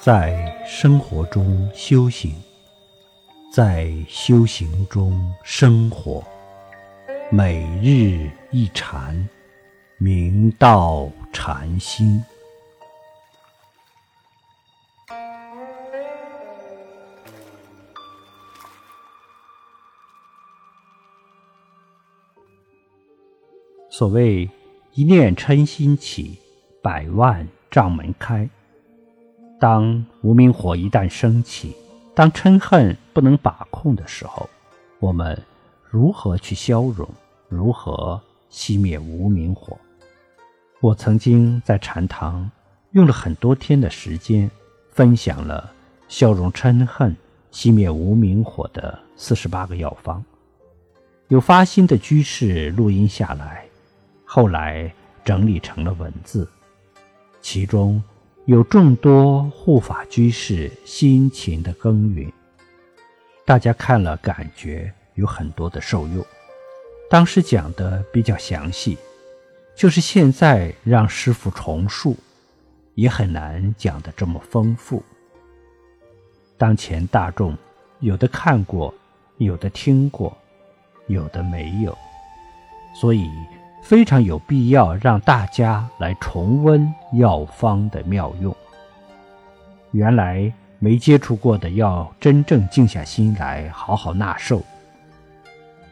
在生活中修行，在修行中生活，每日一禅，明道禅心。所谓一念嗔心起，百万障门开。当无名火一旦升起，当嗔恨不能把控的时候，我们如何去消融？如何熄灭无名火？我曾经在禅堂用了很多天的时间，分享了消融嗔恨、熄灭无名火的四十八个药方。有发心的居士录音下来，后来整理成了文字，其中。有众多护法居士辛勤的耕耘，大家看了感觉有很多的受用。当时讲的比较详细，就是现在让师傅重述，也很难讲的这么丰富。当前大众有的看过，有的听过，有的没有，所以。非常有必要让大家来重温药方的妙用。原来没接触过的，要真正静下心来好好纳受；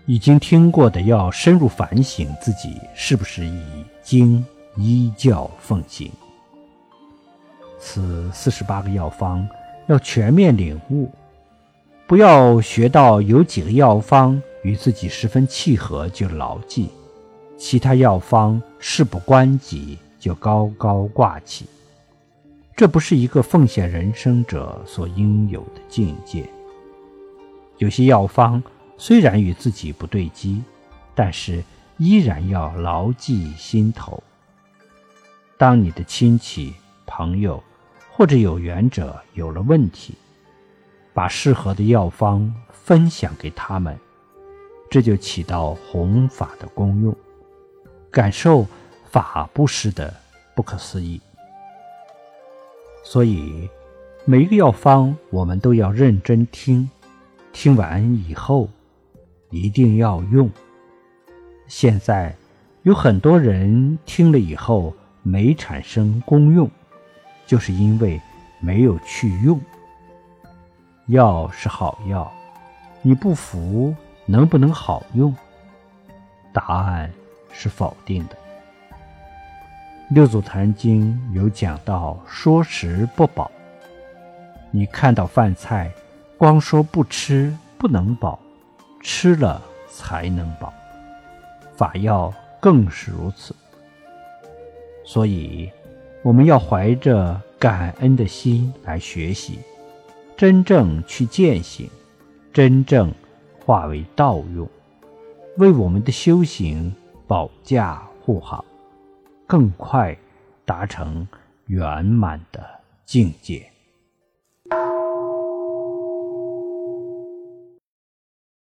已经听过的，要深入反省自己是不是已经依教奉行。此四十八个药方要全面领悟，不要学到有几个药方与自己十分契合就牢记。其他药方事不关己就高高挂起，这不是一个奉献人生者所应有的境界。有些药方虽然与自己不对机，但是依然要牢记心头。当你的亲戚、朋友或者有缘者有了问题，把适合的药方分享给他们，这就起到弘法的功用。感受法布施的不可思议，所以每一个药方我们都要认真听，听完以后一定要用。现在有很多人听了以后没产生功用，就是因为没有去用。药是好药，你不服能不能好用？答案。是否定的。六祖坛经有讲到说食不饱，你看到饭菜，光说不吃不能饱，吃了才能饱。法药更是如此。所以，我们要怀着感恩的心来学习，真正去践行，真正化为道用，为我们的修行。保驾护航，更快达成圆满的境界。